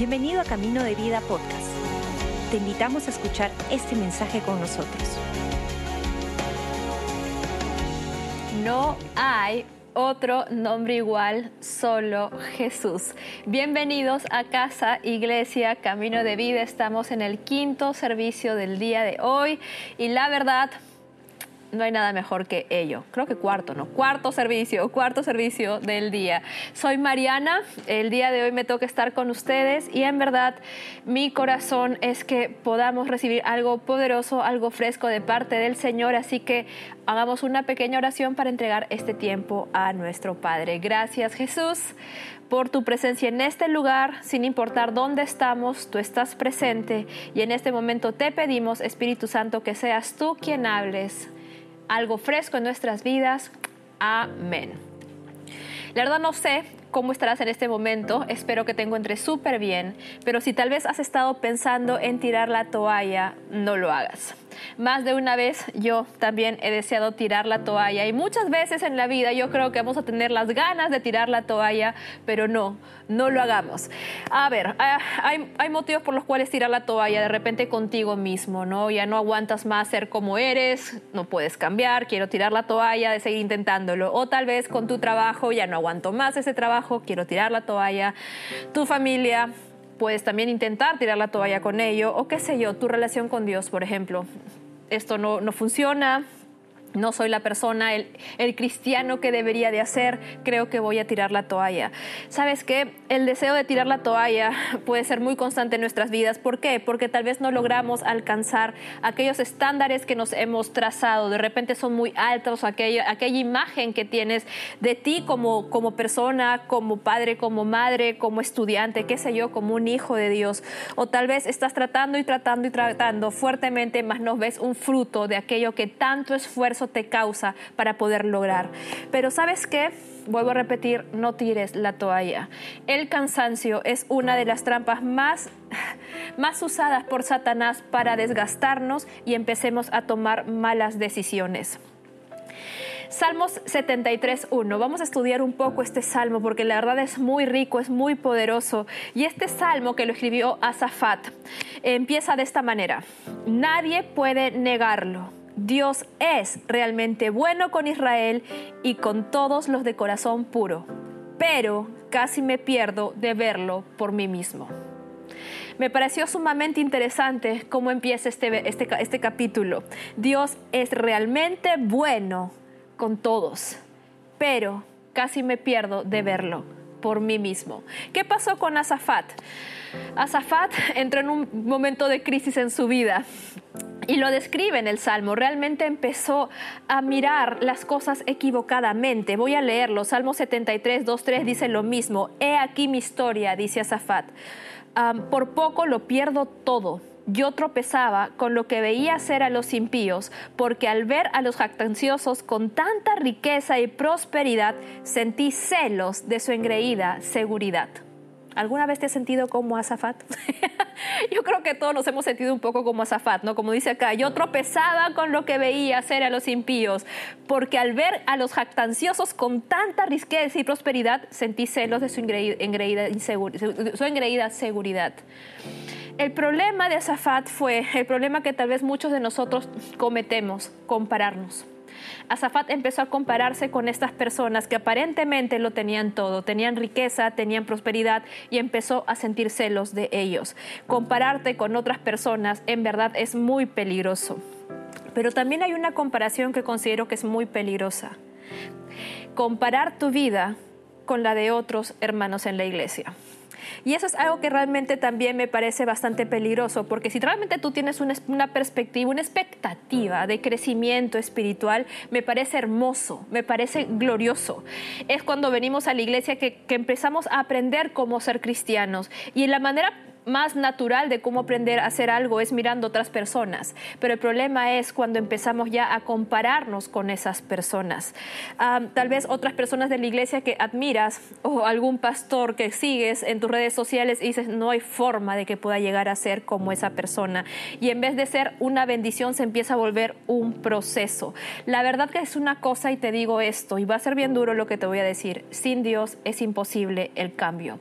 Bienvenido a Camino de Vida Podcast. Te invitamos a escuchar este mensaje con nosotros. No hay otro nombre igual, solo Jesús. Bienvenidos a Casa Iglesia Camino de Vida. Estamos en el quinto servicio del día de hoy y la verdad no hay nada mejor que ello. Creo que cuarto, ¿no? Cuarto servicio, cuarto servicio del día. Soy Mariana, el día de hoy me toca estar con ustedes y en verdad mi corazón es que podamos recibir algo poderoso, algo fresco de parte del Señor, así que hagamos una pequeña oración para entregar este tiempo a nuestro Padre. Gracias Jesús por tu presencia en este lugar, sin importar dónde estamos, tú estás presente y en este momento te pedimos, Espíritu Santo, que seas tú quien hables algo fresco en nuestras vidas. Amén. La verdad no sé cómo estarás en este momento, espero que te encuentres súper bien, pero si tal vez has estado pensando en tirar la toalla, no lo hagas. Más de una vez yo también he deseado tirar la toalla y muchas veces en la vida yo creo que vamos a tener las ganas de tirar la toalla, pero no, no lo hagamos. A ver, ah, hay, hay motivos por los cuales tirar la toalla de repente contigo mismo, ¿no? Ya no aguantas más ser como eres, no puedes cambiar, quiero tirar la toalla, de seguir intentándolo. O tal vez con tu trabajo, ya no aguanto más ese trabajo, quiero tirar la toalla. Tu familia, puedes también intentar tirar la toalla con ello, o qué sé yo, tu relación con Dios, por ejemplo. Esto no, no funciona, no soy la persona, el, cristiano que debería de hacer, creo que voy a tirar la toalla. ¿Sabes qué? El deseo de tirar la toalla puede ser muy constante en nuestras vidas. ¿Por qué? Porque tal vez no logramos alcanzar aquellos estándares que nos hemos trazado. De repente son muy altos, aquella, aquella imagen que tienes de ti como, como persona, como padre, como madre, como estudiante, qué sé yo, como un hijo de Dios. O tal vez estás tratando y tratando y tratando fuertemente, mas no ves un fruto de aquello que tanto esfuerzo te causa para poder lograr. Pero sabes qué? Vuelvo a repetir, no tires la toalla. El cansancio es una de las trampas más, más usadas por Satanás para desgastarnos y empecemos a tomar malas decisiones. Salmos 73.1. Vamos a estudiar un poco este salmo porque la verdad es muy rico, es muy poderoso. Y este salmo que lo escribió Asafat empieza de esta manera. Nadie puede negarlo Dios es realmente bueno con Israel y con todos los de corazón puro, pero casi me pierdo de verlo por mí mismo. Me pareció sumamente interesante cómo empieza este, este, este capítulo. Dios es realmente bueno con todos, pero casi me pierdo de verlo por mí mismo. ¿Qué pasó con Asafat? Asafat entró en un momento de crisis en su vida y lo describe en el Salmo. Realmente empezó a mirar las cosas equivocadamente. Voy a leerlo. Salmo 73, 2, 3 dice lo mismo. He aquí mi historia, dice Asafat. por poco lo pierdo todo. Yo tropezaba con lo que veía hacer a los impíos, porque al ver a los jactanciosos con tanta riqueza y prosperidad, sentí celos de su engreída seguridad. ¿Alguna vez te has sentido como Azafat? yo creo que todos nos hemos sentido un poco como Azafat, ¿no? Como dice acá, yo tropezaba con lo que veía hacer a los impíos, porque al ver a los jactanciosos con tanta riqueza y prosperidad, sentí celos de su engreída, su engreída seguridad. El problema de Azafat fue el problema que tal vez muchos de nosotros cometemos, compararnos. Azafat empezó a compararse con estas personas que aparentemente lo tenían todo, tenían riqueza, tenían prosperidad y empezó a sentir celos de ellos. Compararte con otras personas en verdad es muy peligroso. Pero también hay una comparación que considero que es muy peligrosa. Comparar tu vida con la de otros hermanos en la iglesia. Y eso es algo que realmente también me parece bastante peligroso, porque si realmente tú tienes una, perspectiva, una expectativa de crecimiento espiritual, me parece hermoso, me parece glorioso. Es cuando venimos a la iglesia que, que empezamos a aprender cómo ser cristianos. Y la manera más natural de cómo aprender a hacer algo es mirando otras personas, pero el problema es cuando empezamos ya a compararnos con esas personas. tal vez otras personas de la iglesia que admiras o algún pastor que sigues en tus redes sociales y dices, no hay forma de que pueda llegar a ser como esa persona. Y en vez de ser una bendición, se empieza a volver un proceso. La verdad que es una cosa y te digo esto, y va a ser bien duro lo que te voy a decir, sin Dios es imposible el cambio.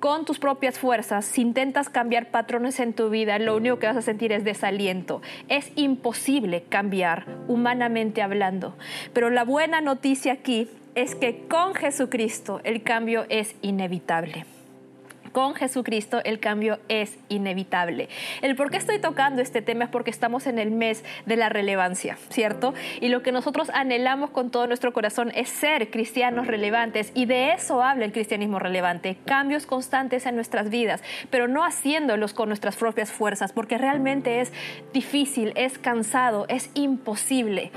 Con tus propias fuerzas, si intentas cambiar patrones en tu vida, lo único que vas a sentir es desaliento. Es imposible cambiar humanamente hablando. Pero la buena noticia aquí es que con Jesucristo el cambio es inevitable con Jesucristo el cambio es inevitable. El por qué estoy tocando este tema es porque estamos en el mes de la relevancia, ¿cierto? Y lo que nosotros anhelamos con todo nuestro corazón es ser cristianos relevantes y de eso habla el cristianismo relevante, cambios constantes en nuestras vidas, pero no haciéndolos con nuestras propias fuerzas, porque realmente es difícil, es cansado, es imposible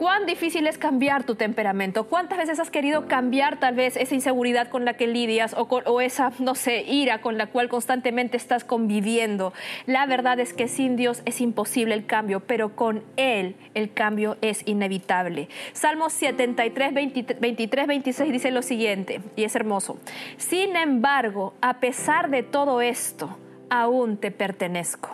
cuán difícil es cambiar tu temperamento. ¿Cuántas veces has querido cambiar tal vez esa inseguridad con la que lidias o, esa, no sé, ira con la cual constantemente estás conviviendo? La verdad es que sin Dios es imposible el cambio, pero con Él el cambio es inevitable. Salmos 73, 23, 26 dice lo siguiente, y es hermoso. Sin embargo, a pesar de todo esto, aún te pertenezco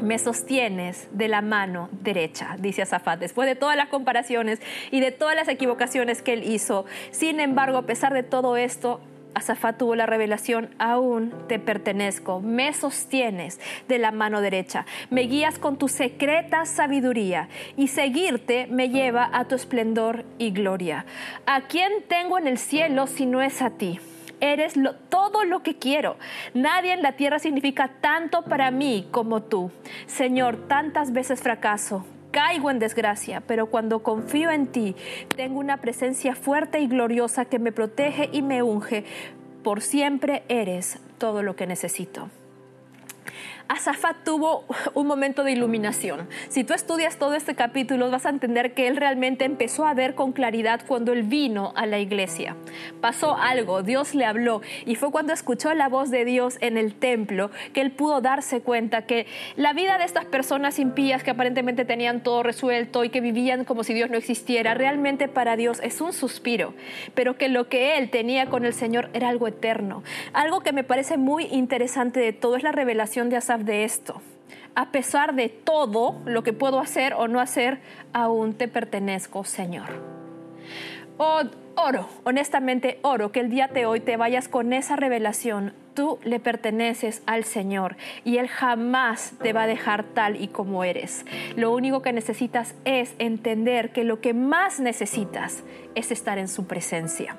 me sostienes de la mano derecha, dice Azafat, después de todas las comparaciones y de todas las equivocaciones que él hizo. Sin embargo, a pesar de todo esto, Azafat tuvo la revelación, aún te pertenezco, me sostienes de la mano derecha, me guías con tu secreta sabiduría y seguirte me lleva a tu esplendor y gloria. ¿A quién tengo en el cielo si no es a ti? Eres todo lo que quiero. Nadie en la tierra significa tanto para mí como tú. Señor, tantas veces fracaso, caigo en desgracia, pero cuando confío en ti, tengo una presencia fuerte y gloriosa que me protege y me unge. Por siempre eres todo lo que necesito. Asafat tuvo un momento de iluminación. Si tú estudias todo este capítulo, vas a entender que él realmente empezó a ver con claridad cuando él vino a la iglesia. Pasó algo, Dios le habló y fue cuando escuchó la voz de Dios en el templo que él pudo darse cuenta que la vida de estas personas impías que aparentemente tenían todo resuelto y que vivían como si Dios no existiera, realmente para Dios es un suspiro, pero que lo que él tenía con el Señor era algo eterno. Algo que me parece muy interesante de todo es la revelación de Asaf de esto. A pesar de todo lo que puedo hacer o no hacer, aún te pertenezco, Señor. Oh, oro, honestamente oro que el día de hoy te vayas con esa revelación. Tú le perteneces al Señor y Él jamás te va a dejar tal y como eres. Lo único que necesitas es entender que lo que más necesitas es estar en su presencia.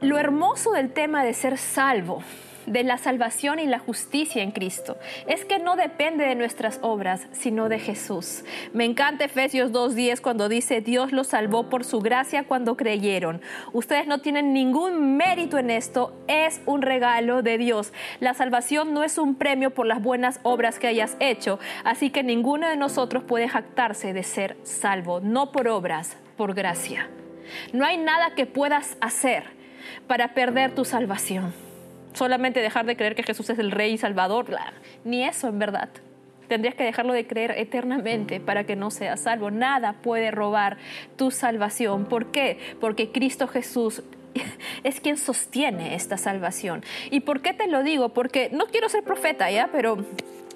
Lo hermoso del tema de ser salvo de la salvación y la justicia en Cristo. Es que no depende de nuestras obras, sino de Jesús. Me encanta Efesios 2.10 cuando dice, Dios los salvó por su gracia cuando creyeron. Ustedes no tienen ningún mérito en esto, es un regalo de Dios. La salvación no es un premio por las buenas obras que hayas hecho, así que ninguno de nosotros puede jactarse de ser salvo, no por obras, por gracia. No hay nada que puedas hacer para perder tu salvación solamente dejar de creer que Jesús es el Rey y Salvador, ni eso en verdad. Tendrías que dejarlo de creer eternamente para que no seas salvo. Nada puede robar tu salvación. ¿Por qué? Porque Cristo Jesús es quien sostiene esta salvación. ¿Y por qué te lo digo? Porque no quiero ser profeta, ¿ya? Pero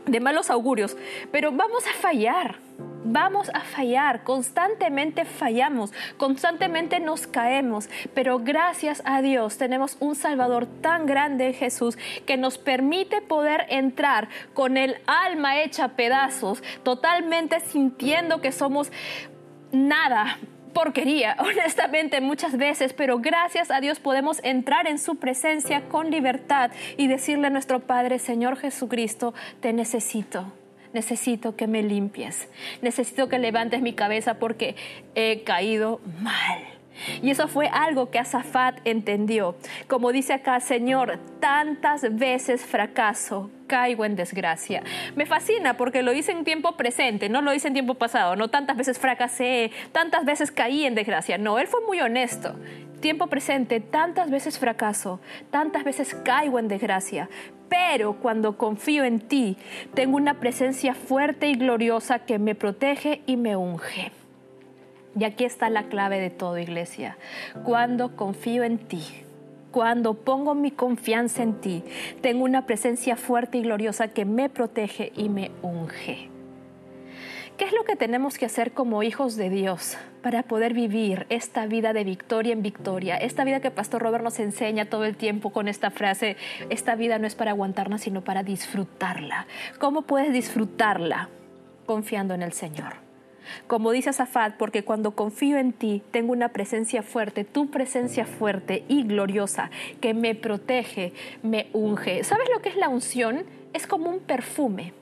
de malos augurios, pero vamos a fallar. Vamos a fallar, constantemente fallamos, constantemente nos caemos, pero gracias a Dios tenemos un Salvador tan grande, Jesús, que nos permite poder entrar con el alma hecha pedazos, totalmente sintiendo que somos nada, porquería, honestamente, muchas veces, pero gracias a Dios podemos entrar en su presencia con libertad y decirle a nuestro Padre, Señor Jesucristo, te necesito. Necesito que me limpies. Necesito que levantes mi cabeza porque he caído mal. Y eso fue algo que Azafat entendió. Como dice acá, Señor, tantas veces fracaso, caigo en desgracia. Me fascina porque lo hice en tiempo presente, no lo hice en tiempo pasado, no tantas veces fracasé, tantas veces caí en desgracia. No, él fue muy honesto. Tiempo presente, tantas veces fracaso, tantas veces caigo en desgracia, pero cuando confío en ti, tengo una presencia fuerte y gloriosa que me protege y me unge. Y aquí está la clave de todo, iglesia. Cuando confío en ti, cuando pongo mi confianza en ti, tengo una presencia fuerte y gloriosa que me protege y me unge. ¿Qué es lo que tenemos que hacer como hijos de Dios para poder vivir esta vida de victoria en victoria? Esta vida que Pastor Robert nos enseña todo el tiempo con esta frase, esta vida no es para aguantarla, sino para disfrutarla. ¿Cómo puedes disfrutarla? Confiando en el Señor. Como dice Zafat, porque cuando confío en ti, tengo una presencia fuerte, tu presencia fuerte y gloriosa, que me protege, me unge. ¿Sabes lo que es la unción? Es como un perfume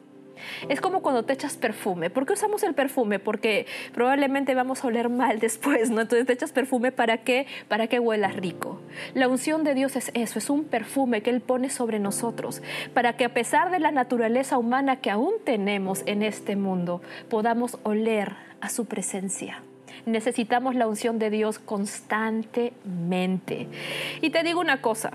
es como cuando te echas perfume. ¿Por qué usamos el perfume? Porque probablemente vamos a oler mal después, ¿no? Entonces te echas perfume para qué? Para que huelas rico. La unción de Dios es eso, es un perfume que Él pone sobre nosotros, para que a pesar de la naturaleza humana que aún tenemos en este mundo, podamos oler a su presencia. Necesitamos la unción de Dios constantemente. Y te digo una cosa,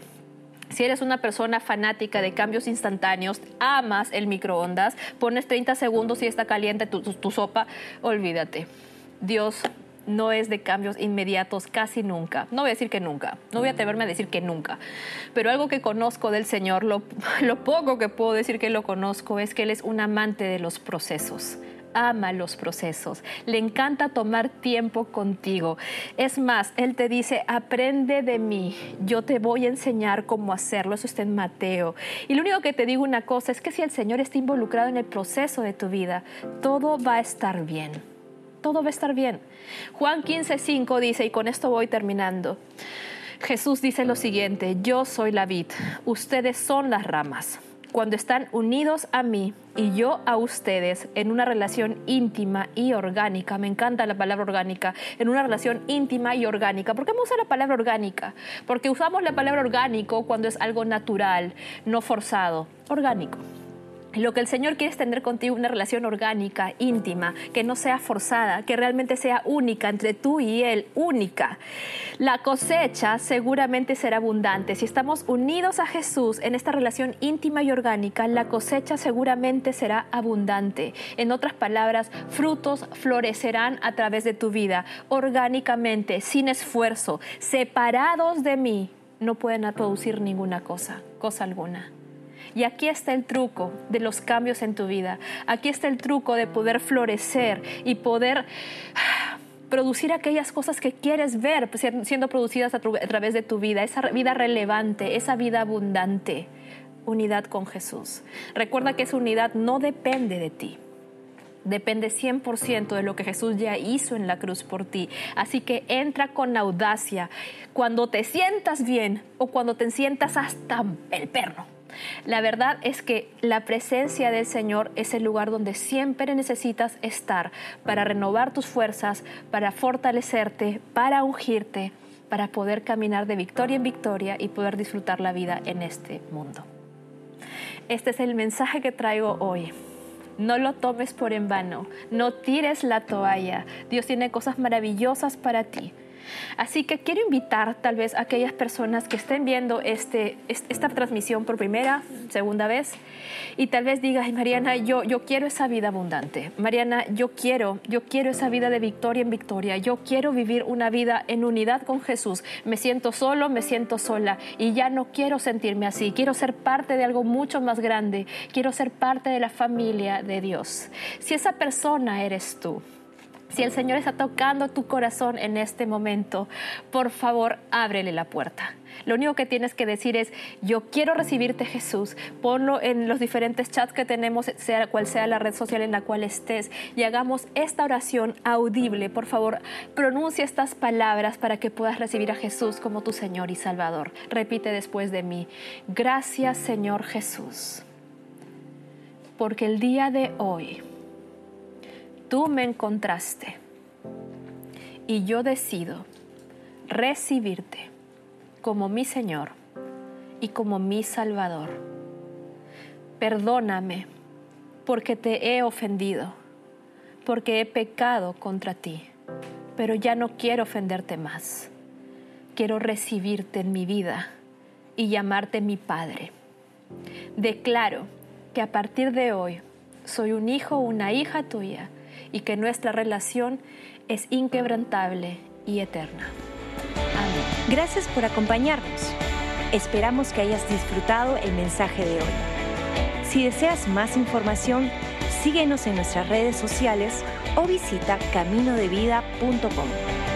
si eres una persona fanática de cambios instantáneos, amas el microondas, pones 30 segundos y está caliente tu, sopa, olvídate. Dios no es de cambios inmediatos casi nunca. No voy a decir que nunca, no voy a atreverme a decir que nunca, pero algo que conozco del Señor, lo, lo poco que puedo decir que lo conozco es que Él es un amante de los procesos ama los procesos, le encanta tomar tiempo contigo. Es más, Él te dice, aprende de mí, yo te voy a enseñar cómo hacerlo. Eso está en Mateo. Y lo único que te digo una cosa es que si el Señor está involucrado en el proceso de tu vida, todo va a estar bien. Todo va a estar bien. Juan 15, 5 dice, y con esto voy terminando. Jesús dice lo siguiente, yo soy la vid, ustedes son las ramas cuando están unidos a mí y yo a ustedes en una relación íntima y orgánica, me encanta la palabra orgánica, en una relación íntima y orgánica. ¿Por qué me usa la palabra orgánica? Porque usamos la palabra orgánico cuando es algo natural, no forzado, orgánico. Lo que el Señor quiere es tener contigo una relación orgánica, íntima, que no sea forzada, que realmente sea única entre tú y Él, única. La cosecha seguramente será abundante. Si estamos unidos a Jesús en esta relación íntima y orgánica, la cosecha seguramente será abundante. En otras palabras, frutos florecerán a través de tu vida, orgánicamente, sin esfuerzo, separados de mí. No pueden producir ninguna cosa, cosa alguna. Y aquí está el truco de los cambios en tu vida. Aquí está el truco de poder florecer y poder producir aquellas cosas que quieres ver siendo producidas a, través de tu vida, esa vida relevante, esa vida abundante. Unidad con Jesús. Recuerda que esa unidad no depende de ti depende 100% de lo que Jesús ya hizo en la cruz por ti. Así que entra con audacia cuando te sientas bien o cuando te sientas hasta el perro. La verdad es que la presencia del Señor es el lugar donde siempre necesitas estar para renovar tus fuerzas, para fortalecerte, para ungirte, para poder caminar de victoria en victoria y poder disfrutar la vida en este mundo. Este es el mensaje que traigo hoy. No lo tomes por en vano, no tires la toalla. Dios tiene cosas maravillosas para ti. Así que quiero invitar tal vez a aquellas personas que estén viendo este, esta transmisión por primera, segunda vez, y tal vez digas, Mariana, yo, yo quiero esa vida abundante. Mariana, yo quiero, yo quiero esa vida de victoria en victoria. Yo quiero vivir una vida en unidad con Jesús. Me siento solo, me siento sola y ya no quiero sentirme así. Quiero ser parte de algo mucho más grande. Quiero ser parte de la familia de Dios. Si esa persona eres tú, si el Señor está tocando tu corazón en este momento, por favor, ábrele la puerta. Lo único que tienes que decir es, yo quiero recibirte Jesús. Ponlo en los diferentes chats que tenemos, sea cual sea la red social en la cual estés, y hagamos esta oración audible. Por favor, pronuncia estas palabras para que puedas recibir a Jesús como tu Señor y Salvador. Repite después de mí, gracias Señor Jesús, porque el día de hoy, tú me encontraste y yo decido recibirte como mi Señor y como mi Salvador. Perdóname porque te he ofendido, porque he pecado contra ti, pero ya no quiero ofenderte más. Quiero recibirte en mi vida y llamarte mi Padre. Declaro que a partir de hoy soy un hijo o una hija tuya y que nuestra relación es inquebrantable y eterna. Amén. Gracias por acompañarnos. Esperamos que hayas disfrutado el mensaje de hoy. Si deseas más información, Síguenos en nuestras redes sociales o visita caminodevida.com.